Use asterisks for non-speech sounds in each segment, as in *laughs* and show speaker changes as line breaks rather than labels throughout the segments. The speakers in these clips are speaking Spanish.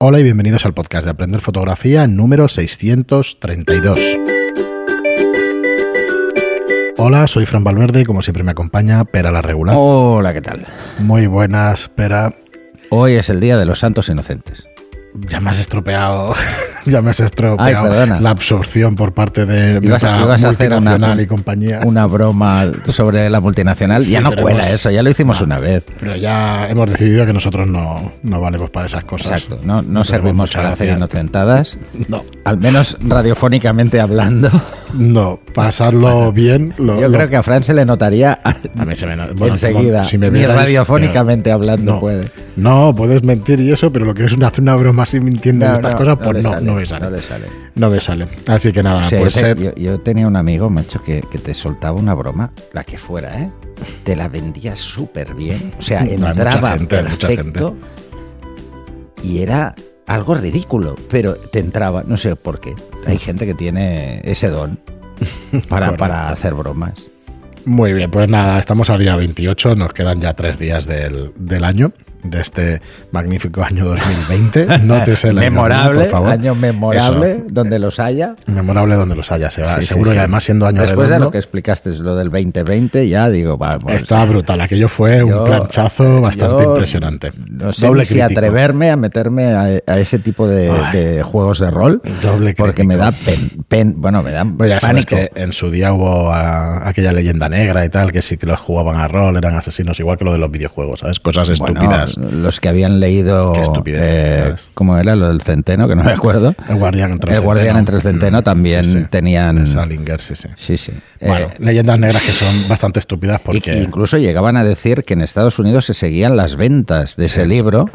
Hola y bienvenidos al podcast de Aprender Fotografía número 632. Hola, soy Fran Valverde y como siempre me acompaña Pera la Regular.
Hola, ¿qué tal?
Muy buenas, Pera.
Hoy es el Día de los Santos Inocentes.
Ya me has estropeado, *laughs* ya me has estropeado la absorción por parte de, de
Ibas a-
otra
ibas a hacer
multinacional
una-
y compañía.
Una broma sobre la multinacional.
Sí,
ya no cuela
hemos-
eso, ya lo hicimos
No.
una vez.
Pero ya hemos decidido que nosotros no, no valemos para esas cosas.
Exacto, no, no
tenemos
servimos para hacer inocentadas,
No,
al menos radiofónicamente hablando. *laughs*
no, pasarlo bien. Lo,
Yo
lo-
creo que a Fran se le notaría
A mí se me no- *laughs* bueno,
enseguida.
si me
Ni
vierais,
radiofónicamente hablando
no.
puede.
No, puedes mentir y eso, pero lo que es una- una broma así mintiendo en
No,
estas cosas, pues no,
sale,
no me sale.
no le sale.
No me sale. Así que nada,
O sea,
pues
yo,
sed-
yo- yo tenía un amigo, macho, que, que te soltaba una broma, la que fuera, ¿eh? Te la vendía súper bien. O sea, entraba
gente,
perfecto. Y era algo ridículo, pero te entraba, no sé por qué. Hay gente que tiene ese don para, para hacer bromas.
Muy bien, pues nada, estamos a día 28, nos quedan ya tres días del, del año, de este magnífico año 2020. *laughs* Nótese el
memorable,
por favor.
año memorable,
Eso,
donde los haya.
memorable donde los haya, se va,
Sí,
seguro,
sí.
y además siendo año
Después de lo que explicaste, lo del 2020, ya digo, vamos.
está brutal. Aquello fue un planchazo bastante
yo
impresionante.
No sé
Doble
ni si atreverme a meterme a, a ese tipo de, juegos de rol.
Doble
Porque
crítico.
me da pen, pen- bueno, me da
Pues ya sabes
pánico.
que en su día hubo ah, aquella leyenda negra y tal, que sí que los jugaban a rol, eran asesinos, igual que lo de los videojuegos, ¿sabes? Cosas
Bueno, los que habían leído,
Qué estupidez,
eh. ¿cómo era lo del centeno? Que no me acuerdo.
el guardián entre
El guardián entre el centeno
Mm,
también
sí, sí.
tenían-
Salinger, sí, sí.
Sí, sí.
Bueno,
Eh,
leyendas negras que son bastante estúpidas
y-
porque...
incluso llegaban a decir que en Estados Unidos se seguían las ventas de ese libro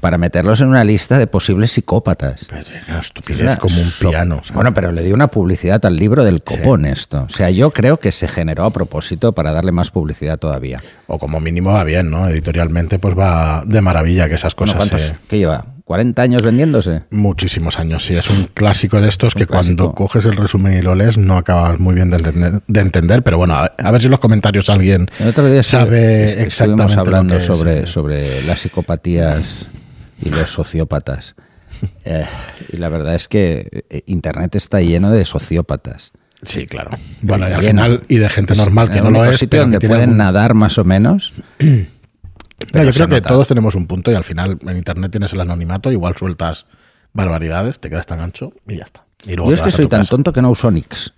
para meterlos en una lista de posibles psicópatas.
Pero era estupidez
Era
como un piano.
Bueno, pero le dio una publicidad al libro del copón esto. O sea, yo creo que se generó a propósito para darle más publicidad todavía.
O como mínimo va bien, ¿no? Editorialmente pues va de maravilla que esas
Bueno,
cosas...
¿cuántos-
se-
¿Qué lleva? ¿40 años vendiéndose?
Muchísimos años, sí. Es un clásico de estos que cuando coges el resumen y lo lees no acabas muy bien de entender, de entender, pero bueno, a, a ver si en los comentarios alguien
El otro día
sabe
estu-
exactamente
estuvimos hablando
lo que es.
sobre, sobre las psicopatías y los sociópatas. Eh, y la verdad es que eh, Internet está lleno de sociópatas.
Sí, claro. Bueno, y al final, y de gente normal que no lo es,
sitio
pero
donde pueden
algún-
nadar más o menos. *clears throat*
No, yo creo que
nota.
todos tenemos un punto y al final en internet tienes el anonimato, igual sueltas barbaridades, te quedas tan ancho y ya está. Y luego
Yo es que soy tan
casa.
tonto que no uso Nix.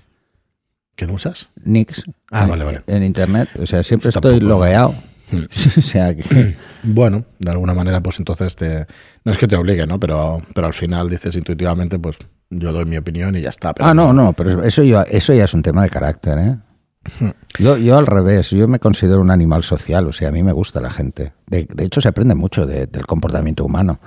¿Qué no usas?
Nix.
Ah,
en,
vale, vale.
En internet. O sea, siempre
Yo
estoy logueado. *laughs* O sea que. *clears throat*
Bueno, de alguna manera, pues entonces te. No es que te obligue, ¿no? Pero, pero al final dices intuitivamente, pues yo doy mi opinión y ya está. pero
Ah, no, no, pero eso ya, eso ya es un tema de carácter, ¿eh? *laughs* Yo, yo al revés, yo me considero un animal social, o sea, a mí me gusta la gente. De, de hecho, se aprende mucho de- del comportamiento humano.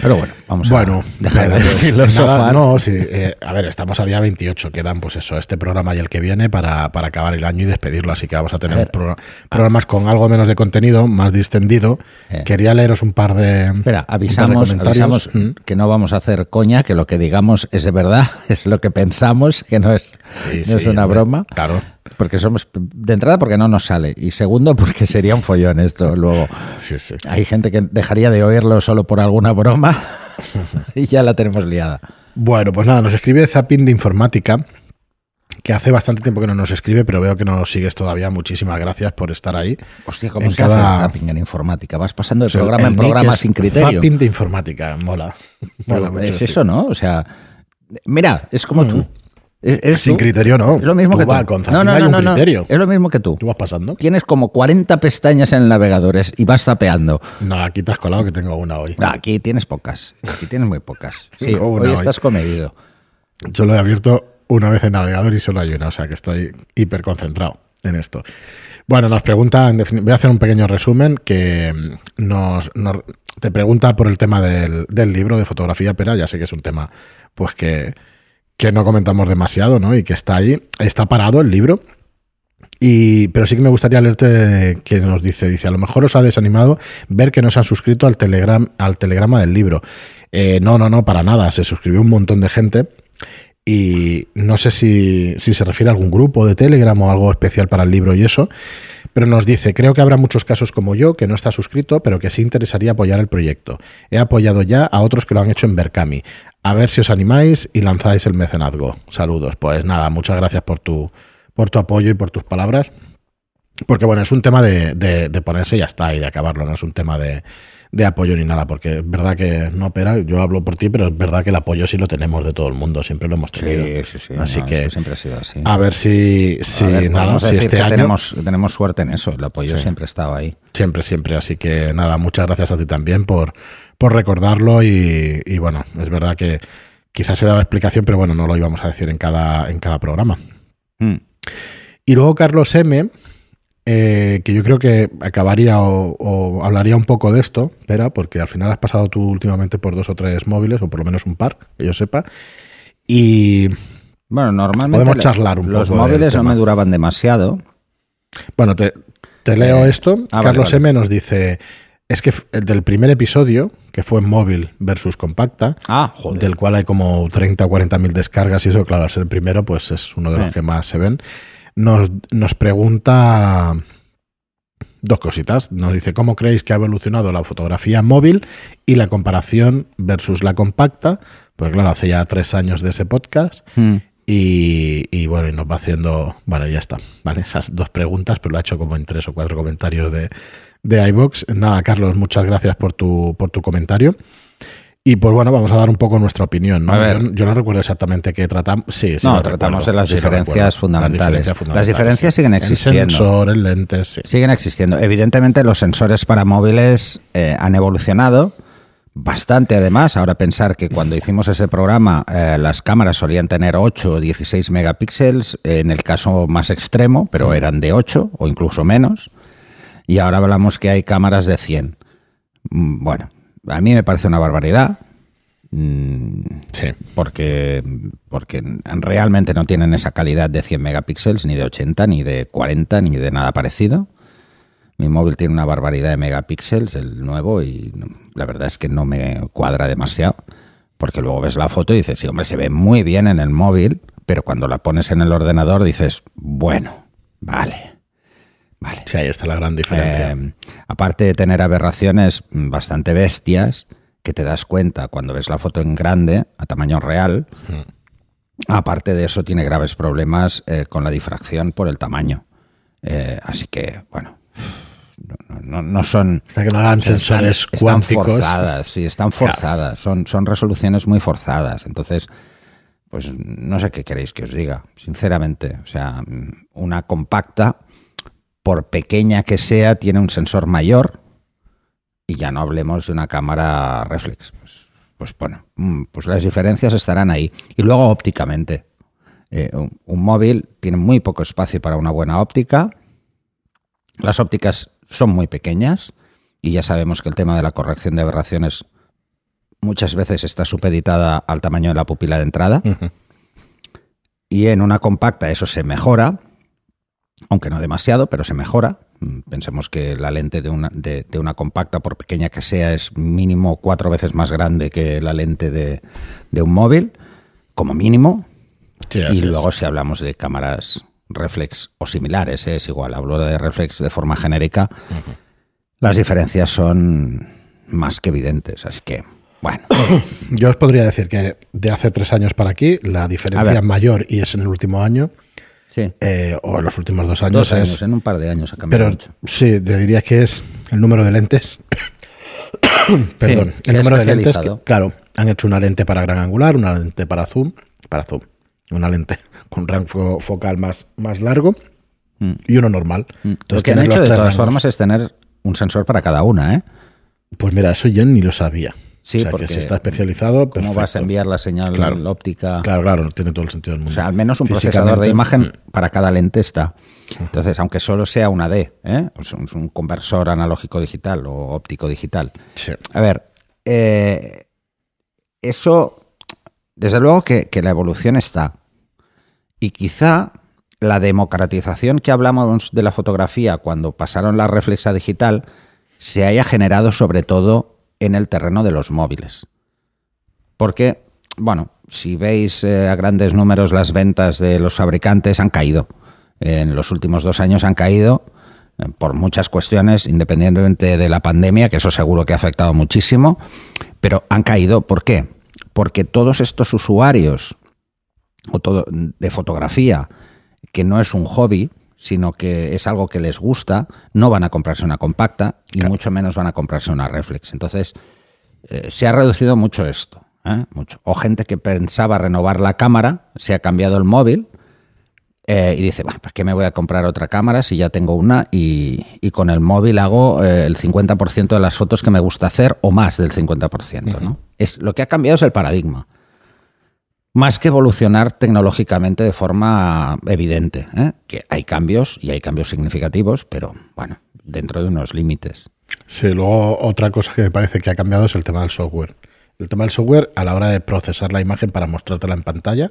Pero bueno, vamos
Bueno,
a dejar de
pues, *laughs* nada, no, sí, eh, a ver, estamos a día 28, quedan pues eso, este programa y el que viene para, para acabar el año y despedirlo, así que vamos a tener
A ver,
pro- programas con algo menos de contenido, más distendido.
Eh.
Quería leeros un par de...
Espera,
par de
avisamos, avisamos
Mm.
que no vamos a hacer coña, que lo que digamos es de verdad, *laughs* es lo que pensamos, que no es,
Sí,
no es una
hombre,
broma.
Claro.
Porque somos, de entrada, porque no nos sale. Y segundo, porque sería un follón esto luego.
Sí, sí.
Hay gente que dejaría de oírlo solo por alguna broma *laughs* y ya la tenemos liada.
Bueno, pues nada, nos escribe Zapping de Informática, que hace bastante tiempo que no nos escribe, pero veo que nos sigues todavía. Muchísimas gracias por estar ahí.
Hostia, ¿cómo
En
se
cada-
hace el zapping en informática? Vas pasando de
O sea,
programa en programa sin criterio.
Zapping de Informática, mola. Mola
Pero
mucho,
es
sí.
eso, ¿no? O sea, mira, es como tú. Es- eres
Sin
tú.
criterio, no.
Es lo mismo
Tú
que tú.
con
no, no,
hay
no,
un
no, no. Es lo mismo que tú.
¿Tú vas pasando?
Tienes como 40 pestañas en el navegador es- y vas zapeando.
No, aquí te has colado que tengo una hoy.
Ah, Aquí tienes pocas. Aquí tienes muy pocas. *laughs* Sí, hoy
hoy.
estás comedido.
Yo lo he abierto una vez en navegador y solo hay una, o sea que estoy hiper concentrado en esto. Bueno, nos pregunta, en voy a hacer un pequeño resumen que mm, nos, nos- te pregunta por el tema del, del libro de fotografía, pero ya sé que es un tema pues que, que no comentamos demasiado, ¿no? Y que está ahí, está parado el libro. Y, pero sí que me gustaría leerte que nos dice, dice, a lo mejor os ha desanimado ver que no se han suscrito al, telegram, al telegrama del libro. Eh, no, no, no, para nada. Se suscribió un montón de gente y no sé si, si se refiere a algún grupo de Telegram o algo especial para el libro y eso, Pero nos dice, creo que habrá muchos casos como yo, que no está suscrito, pero que sí interesaría apoyar el proyecto. He apoyado ya a otros que lo han hecho en Berkami. A ver si os animáis y lanzáis el mecenazgo. Saludos. Pues nada, muchas gracias por tu, por tu apoyo y por tus palabras. Porque bueno, es un tema de, de ponerse y ya está, y de acabarlo, no es un tema de, de apoyo ni nada, porque es verdad que no opera, yo hablo por ti, pero es verdad que el apoyo sí lo tenemos de todo el mundo, siempre lo hemos tenido.
Sí, sí, sí.
Así que
siempre ha sido así.
A ver si, si nada, si este año
tenemos, tenemos suerte en eso, el apoyo siempre ha estado ahí.
Siempre, siempre. Así que nada, muchas gracias a ti también por, por recordarlo y, bueno, es verdad que quizás se daba explicación, pero bueno, no lo íbamos a decir en cada, en cada programa. Mm. Y luego Carlos M eh, que yo creo que acabaría o, hablaría un poco de esto, espera, porque al final has pasado tú últimamente por dos o tres móviles, o por lo menos un par, que yo sepa, y...
Bueno, normalmente
podemos charlar un
los móviles no me duraban demasiado.
Bueno, te, leo eh, esto. Ah, Carlos M nos dice, es que el del primer episodio, que fue móvil versus compacta,
ah,
del cual hay como 30 o 40 mil descargas y eso, claro, al ser el primero, pues es uno de los eh. que más se ven nos, nos pregunta dos cositas. Nos dice, ¿cómo creéis que ha evolucionado la fotografía móvil y la comparación versus la compacta? Pues claro, hace ya tres años de ese podcast. Hmm. Y, bueno, y nos va haciendo, bueno, ya está, ¿vale? Esas dos preguntas, pero lo ha hecho como en tres o cuatro comentarios de, de iVox. Nada, Carlos, muchas gracias por tu, por tu comentario. Y pues bueno, vamos a dar un poco nuestra opinión. ¿no? Yo, no recuerdo exactamente qué tratamos. Sí,
sí, no, tratamos de las diferencias fundamentales. Las diferencias, siguen existiendo.
El sensor, el lente, sí.
Siguen existiendo. Evidentemente, los sensores para móviles eh, han evolucionado bastante. Además, ahora pensar que cuando hicimos ese programa, eh, las cámaras solían tener 8 o 16 megapíxeles, en el caso más extremo, pero mm. eran de 8 o incluso menos. Y ahora hablamos que hay cámaras de 100. Mm, bueno, a mí me parece una barbaridad. Mm,
sí.
Porque, porque realmente no tienen esa calidad de 100 megapíxeles, ni de 80, ni de 40, ni de nada parecido. Mi móvil tiene una barbaridad de megapíxeles, el nuevo, y la verdad es que no me cuadra demasiado. Porque luego ves la foto y dices, sí, hombre, se ve muy bien en el móvil, pero cuando la pones en el ordenador dices, bueno, vale. Vale.
Sí, ahí está la gran diferencia. Eh,
aparte de tener aberraciones bastante bestias, que te das cuenta cuando ves la foto en grande, a tamaño real, aparte de eso tiene graves problemas eh, con la difracción por el tamaño. Eh, así que, bueno, no, son...
Sea, que no hagan sensores están,
forzadas, sí, están forzadas. Son, son resoluciones muy forzadas. Entonces, pues no sé qué queréis que os diga, sinceramente. O sea, una compacta por pequeña que sea, tiene un sensor mayor y ya no hablemos de una cámara reflex. Pues, pues bueno, mm, pues las diferencias estarán ahí. Y luego ópticamente. Eh, un, móvil tiene muy poco espacio para una buena óptica. Las ópticas son muy pequeñas y ya sabemos que el tema de la corrección de aberraciones muchas veces está supeditada al tamaño de la pupila de entrada. Y en una compacta eso se mejora aunque no demasiado, pero se mejora. Mm, pensemos que la lente de una, de, una compacta, por pequeña que sea, es mínimo cuatro veces más grande que la lente de, un móvil, como mínimo. y luego si hablamos de cámaras reflex o similares, ¿eh? es igual, hablo de reflex de forma genérica, las diferencias son más que evidentes. Así que, bueno. *coughs*
Yo os podría decir que de hace tres años para aquí, la diferencia mayor, y es en el último año,
Sí.
Eh, o en los últimos dos años.
es, en un par de años ha cambiado.
Pero sí, te diría que es el número de lentes. *coughs* Perdón, el número de lentes. claro, han hecho una lente para gran angular, una lente para zoom, para zoom, una lente *laughs* con rango focal más, más largo mm. y uno normal.
Mm. Entonces, lo que han hecho de todas formas es tener un sensor para cada una, ¿eh?
Pues mira, eso yo ni lo sabía.
Sí,
porque si está especializado.
¿Cómo vas a enviar la señal óptica?
Claro, claro, tiene todo el sentido del mundo.
O sea, al menos un procesador de imagen mm. para cada lente está. Entonces, aunque solo sea una D, ¿eh? un conversor analógico digital o óptico digital. A ver, eh, eso, desde luego que, que la evolución está. Y quizá la democratización que hablamos de la fotografía cuando pasaron la reflexa digital se haya generado sobre todo en el terreno de los móviles. Porque, bueno, si veis eh, a grandes números las ventas de los fabricantes han caído. En los últimos dos años han caído eh, por muchas cuestiones, independientemente de la pandemia, que eso seguro que ha afectado muchísimo, pero han caído. ¿Por qué? Porque todos estos usuarios o todo, de fotografía, que no es un hobby, sino que es algo que les gusta, no van a comprarse una compacta y mucho menos van a comprarse una reflex. Entonces, eh, se ha reducido mucho esto. ¿eh? Mucho. O gente que pensaba renovar la cámara, se ha cambiado el móvil eh, y dice, bueno, ¿para qué me voy a comprar otra cámara si ya tengo una? Y, con el móvil hago el 50% de las fotos que me gusta hacer o más del 50%. ¿no? es, lo que ha cambiado es el paradigma más que evolucionar tecnológicamente de forma evidente. ¿eh? Que hay cambios y hay cambios significativos, pero bueno, dentro de unos límites.
Sí, luego otra cosa que me parece que ha cambiado es el tema del software. El tema del software a la hora de procesar la imagen para mostrártela en pantalla.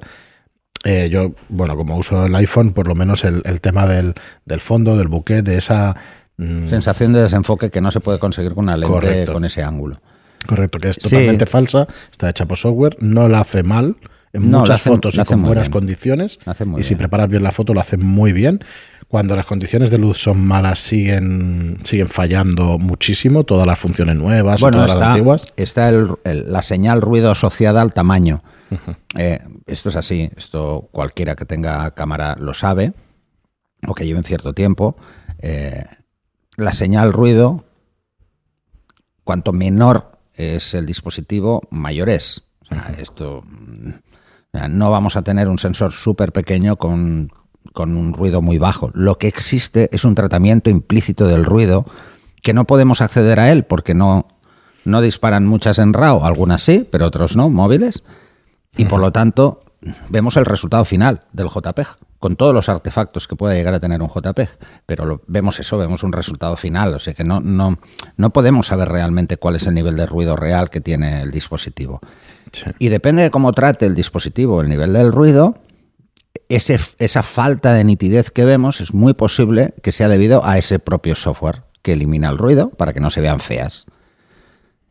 Eh, yo, bueno, como uso el iPhone, por lo menos el, tema del, fondo, del buque, de esa...
Mm, Sensación de desenfoque que no se puede conseguir con una lente con ese ángulo.
Correcto, que es totalmente falsa, está hecha por software, no la hace mal, en muchas fotos y con buenas condiciones. y si preparas bien la foto, lo hace muy bien. Cuando las condiciones de luz son malas, siguen, siguen fallando muchísimo, todas las funciones nuevas
bueno,
todas
está,
las antiguas.
Está la señal ruido asociada al tamaño. Eh, esto es así, esto cualquiera que tenga cámara lo sabe, o que lleve un cierto tiempo. Eh, la señal ruido, cuanto menor es el dispositivo, mayor es. esto no vamos a tener un sensor súper pequeño con, un ruido muy bajo. Lo que existe es un tratamiento implícito del ruido que no podemos acceder a él porque no, no disparan muchas en RAW, algunas sí, pero otros no, móviles. Y por lo tanto, vemos el resultado final del JPEG, con todos los artefactos que pueda llegar a tener un JPEG. Pero vemos eso, vemos un resultado final. O sea que no, no, no podemos saber realmente cuál es el nivel de ruido real que tiene el dispositivo. Y depende de cómo trate el dispositivo el nivel del ruido, esa falta de nitidez que vemos es muy posible que sea debido a ese propio software que elimina el ruido para que no se vean feas.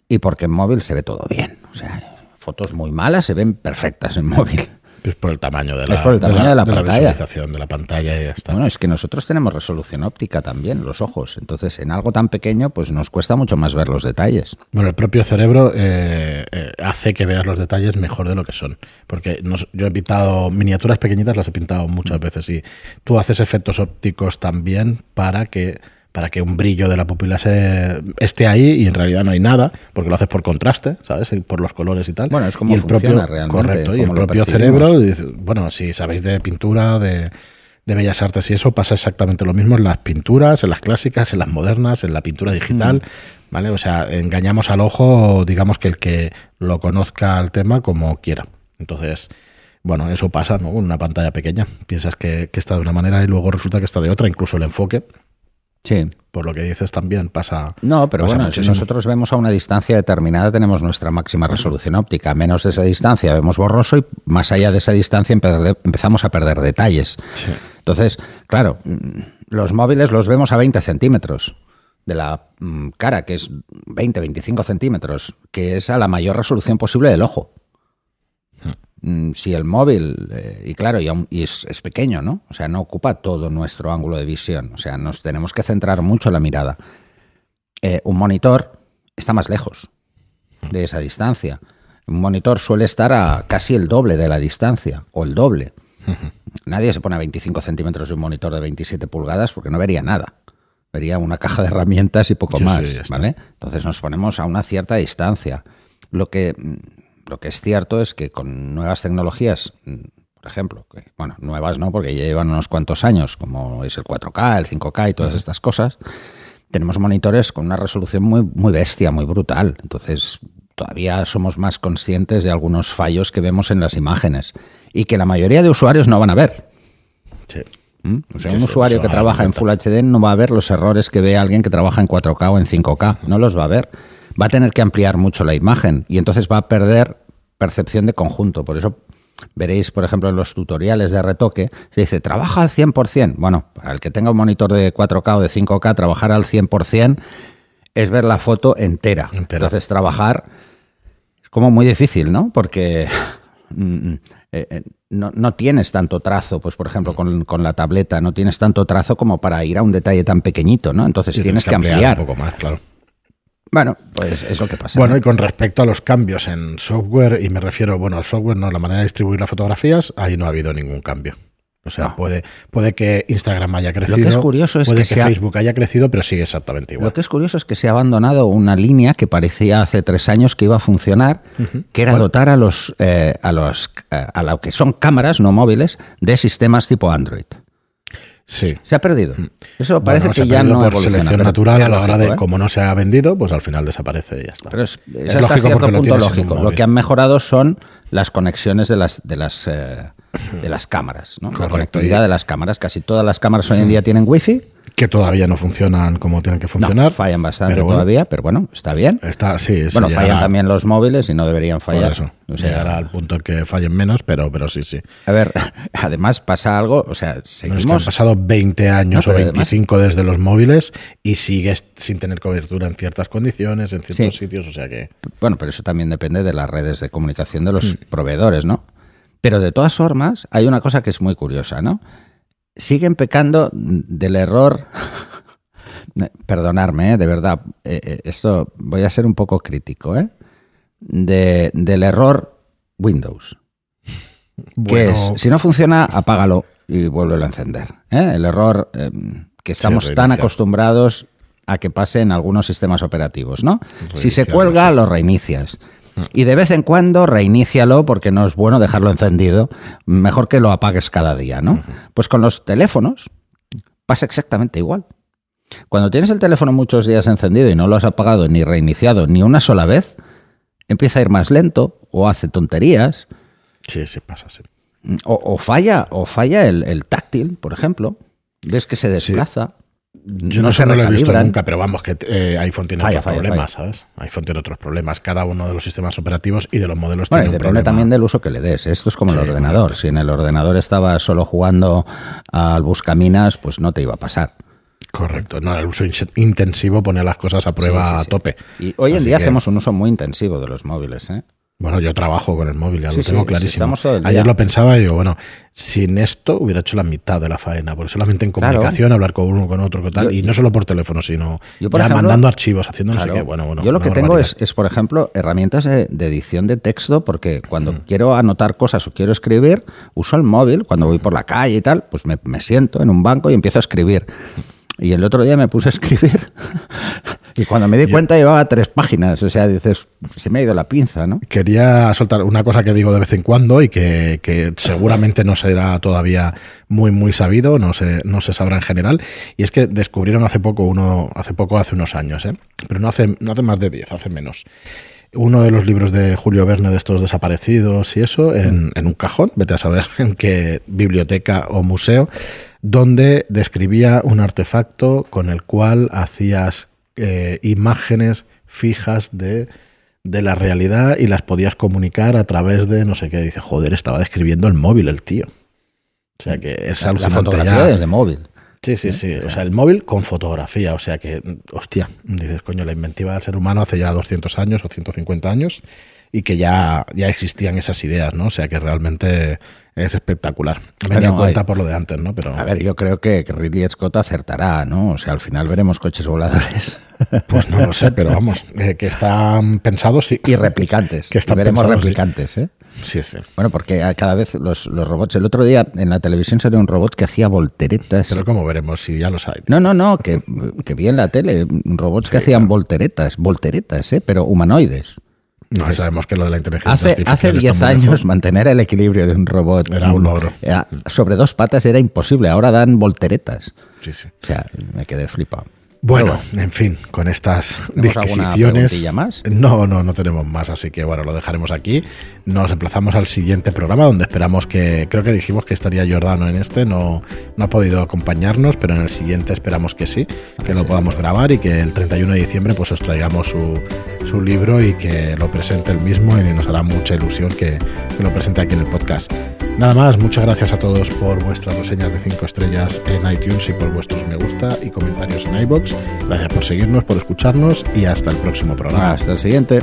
Y porque en móvil se ve todo bien. O sea, fotos muy malas se ven perfectas en móvil.
Es por el tamaño de la,
de la, pantalla.
visualización de la pantalla y ya está.
Bueno, es que nosotros tenemos resolución óptica también, los ojos. Entonces, en algo tan pequeño, pues nos cuesta mucho más ver los detalles.
Bueno, el propio cerebro eh, eh, hace que veas los detalles mejor de lo que son. Porque yo he pintado miniaturas pequeñitas, las he pintado muchas mm. veces y tú haces efectos ópticos también para que para que un brillo de la pupila se, esté ahí y en realidad no hay nada, porque lo haces por contraste, ¿sabes? Por los colores y tal.
Bueno, es como
el
funciona realmente.
Correcto, y el propio cerebro, bueno, si sabéis de pintura, de, de bellas artes y eso, pasa exactamente lo mismo en las pinturas, en las clásicas, en las modernas, en la pintura digital, mm. ¿vale? O sea, engañamos al ojo, digamos que el que lo conozca al tema como quiera. Entonces, bueno, eso pasa, ¿no? Una pantalla pequeña. Piensas que, que, está de una manera y luego resulta que está de otra, incluso el enfoque
Sí.
Por lo que dices también pasa.
No, pero bueno, si nosotros vemos a una distancia determinada, tenemos nuestra máxima resolución óptica. A menos de esa distancia vemos borroso y más allá de esa distancia empezamos a perder detalles. Entonces, claro, mm, los móviles los vemos a 20 centímetros de la mm, cara, que es 20, 25 centímetros, que es a la mayor resolución posible del ojo. Mm, si el móvil, eh, y claro, y, es, pequeño, ¿no? O sea, no ocupa todo nuestro ángulo de visión, o sea, nos tenemos que centrar mucho la mirada. Eh, un monitor está más lejos de esa distancia. Un monitor suele estar a casi el doble de la distancia, o el doble. *laughs* Nadie se pone a 25 centímetros de un monitor de 27 pulgadas porque no vería nada. Vería una caja de herramientas y poco más, ¿vale? Entonces nos ponemos a una cierta distancia. Lo que mm, lo que es cierto es que con nuevas tecnologías, por ejemplo, que, bueno, nuevas no, porque ya llevan unos cuantos años, como es el 4K, el 5K y todas estas cosas, tenemos monitores con una resolución muy, muy bestia, muy brutal. Entonces, todavía somos más conscientes de algunos fallos que vemos en las imágenes y que la mayoría de usuarios no van a ver. ¿Mm? O sea, un usuario que trabaja en Full HD no va a ver los errores que ve alguien que trabaja en 4K o en 5K, no los va a ver va a tener que ampliar mucho la imagen y entonces va a perder percepción de conjunto. Por eso veréis, por ejemplo, en los tutoriales de retoque, se dice, trabaja al 100%. Bueno, para el que tenga un monitor de 4K o de 5K, trabajar al 100% es ver la foto entera. Entonces, trabajar es como muy difícil, ¿no? Porque *laughs* mm, mm, eh, eh, no, no tienes tanto trazo, pues por ejemplo con, con la tableta, no tienes tanto trazo como para ir a un detalle tan pequeñito, ¿no? Entonces tienes que ampliar.
un poco más, claro.
Bueno, pues es lo que pasa.
Bueno,
¿no?
y con respecto a los cambios en software, y me refiero, bueno, al software, no, la manera de distribuir las fotografías, ahí no ha habido ningún cambio. O sea,
No.
puede, puede que Instagram haya crecido,
que es curioso es
puede
que
que,
se ha-
Facebook haya crecido, pero sigue exactamente igual.
Lo que es curioso es que se ha abandonado una línea que parecía hace tres años que iba a funcionar, que era dotar a los, eh, a los eh, a lo que son cámaras no móviles de sistemas tipo Android.
Sí.
Se ha perdido. Eso
Bueno,
parece que ya no
por selección natural a la hora de,
¿eh?
como no se ha vendido, pues al final desaparece y ya está.
Pero es,
Es
es hasta
lógico
cierto
lo
punto
un
lógico. Lo que han mejorado son las conexiones de las de las eh, de las cámaras, ¿no? La conectividad de las cámaras. Casi todas las cámaras hoy en día tienen wifi.
Que todavía no funcionan como tienen que
No,
funcionar.
fallan bastante
pero bueno,
todavía, pero bueno, está bien.
Está, sí, sí,
Bueno, fallan
llegará-
también los móviles y no deberían fallar.
eso.
O sea,
llegará al punto que fallen menos, pero, pero sí, sí.
A ver, *laughs* además pasa algo, o sea,
No, es que han
seguimos...
pasado 20 años
No,
o
pero además-
25 desde los móviles y sigues sin tener cobertura en ciertas condiciones, en ciertos
Sí.
sitios, o sea que...
Bueno, pero eso también depende de las redes de comunicación de
Hmm.
los proveedores, ¿no? Pero de todas formas, hay una cosa que es muy curiosa, ¿no? Siguen pecando del error... *laughs* Perdonarme, ¿eh? de verdad, eh, eh, esto voy a ser un poco crítico, ¿eh? De- del error Windows. *laughs* que es, si no funciona, apágalo y vuélvelo a encender. ¿eh? El error eh, que estamos tan acostumbrados a que pase en algunos sistemas operativos, ¿no? Si se cuelga,
sí.
lo reinicias. Y de vez en cuando reinícialo porque no es bueno dejarlo encendido. Mejor que lo apagues cada día, ¿no? Pues con los teléfonos pasa exactamente igual. Cuando tienes el teléfono muchos días encendido y no lo has apagado ni reiniciado ni una sola vez, empieza a ir más lento o hace tonterías
Sí, sí, pasa, sí.
o, o falla, o falla el, el táctil, por ejemplo. Ves que se desplaza.
Yo no, sé, no lo he visto nunca, pero vamos, que eh, iPhone tiene
Falla,
otros
falla,
problemas, ¿sabes? iPhone tiene otros problemas. Cada uno de los sistemas operativos y de los modelos
Bueno, y
tiene un
depende
problema.
también del uso que le des. Esto es como
Sí,
el ordenador. Si en el ordenador estaba solo jugando al buscaminas, pues no te iba a pasar.
Correcto. No, el uso in- intensivo pone las cosas a prueba
Sí, sí,
a tope.
Y hoy en
Así
día
que-
hacemos un uso muy intensivo de los móviles. ¿eh?
Bueno, yo trabajo con el móvil, ya
Sí,
lo tengo
sí,
clarísimo. Ayer lo pensaba y digo, bueno, sin esto hubiera hecho la mitad de la faena, porque solamente en
Claro.
comunicación, hablar con uno, con otro, con tal,
Yo-
y no solo por teléfono, sino
Yo, por
ya
ejemplo,
mandando archivos, haciendo no sé
Claro.
qué. Bueno, bueno,
Yo lo que tengo es, es, por ejemplo, herramientas de, de edición de texto, porque cuando
Mm.
quiero anotar cosas o quiero escribir, uso el móvil. Cuando voy por la calle y tal, pues me, me siento en un banco y empiezo a escribir. Y el otro día me puse a escribir *laughs* y cuando me di cuenta llevaba tres páginas. O sea, dices, se me ha ido la pinza, ¿no?
Quería soltar una cosa que digo de vez en cuando y que, que seguramente no será todavía muy, muy sabido, no se, no se sabrá en general. Y es que descubrieron hace poco, uno, hace poco, hace unos años, ¿eh? pero no hace, no hace más de 10, hace menos. Uno de los libros de Julio Verne de estos desaparecidos y eso, en, en un cajón, vete a saber *laughs* en qué biblioteca o museo, donde describía un artefacto con el cual hacías eh, imágenes fijas de de la realidad y las podías comunicar a través de no sé qué. Dice, joder, estaba describiendo el móvil el tío. O sea que es
la
alucinante
fotografía
ya.
móvil.
Sí, sí, sí. O sea, el móvil con fotografía. O sea que, hostia, dices, coño, la inventiva del ser humano hace ya 200 años o 150 años y que ya, ya existían esas ideas, ¿no? O sea que realmente es espectacular. Me
Bueno,
cuenta
hay-
por lo de antes, ¿no? Pero
A ver, yo creo que Ridley Scott acertará, ¿no? O sea, al final veremos coches voladores *laughs*
pues no lo sé, pero vamos, *laughs* eh, que están pensados, sí.
y replicantes.
Que están
Y veremos
pensados, sí.
replicantes, ¿eh?
Sí, sí.
Bueno, porque cada vez los, los robots. El otro día en la televisión salió un robot que hacía volteretas.
Pero como veremos, si ya los hay.
No, no, no, que, que vi en la tele robots que
Sí,
hacían
claro.
volteretas, volteretas, ¿eh? Pero humanoides.
No, sabemos que lo de la inteligencia
Hace,
artificial
hace
está
10
muy
años
lejos.
mantener el equilibrio de un robot
Era un logro.
eh, sobre dos patas era imposible. Ahora dan volteretas.
Sí, sí.
O sea, me quedé flipado.
Bueno, en fin, con estas
¿Tenemos alguna
disquisiciones.
más?
No, no, no tenemos más, así que bueno, lo dejaremos aquí. Nos emplazamos al siguiente programa donde esperamos que, creo que dijimos que estaría Giordano en este, no, no ha podido acompañarnos, pero en el siguiente esperamos que sí, que lo podamos grabar y que el 31 de diciembre pues os traigamos su, su libro y que lo presente el mismo y nos hará mucha ilusión que, que lo presente aquí en el podcast. Nada más, muchas gracias a todos por vuestras reseñas de 5 estrellas en iTunes y por vuestros me gusta y comentarios en iBox. Gracias por seguirnos, por escucharnos y hasta el próximo programa.
Hasta el siguiente.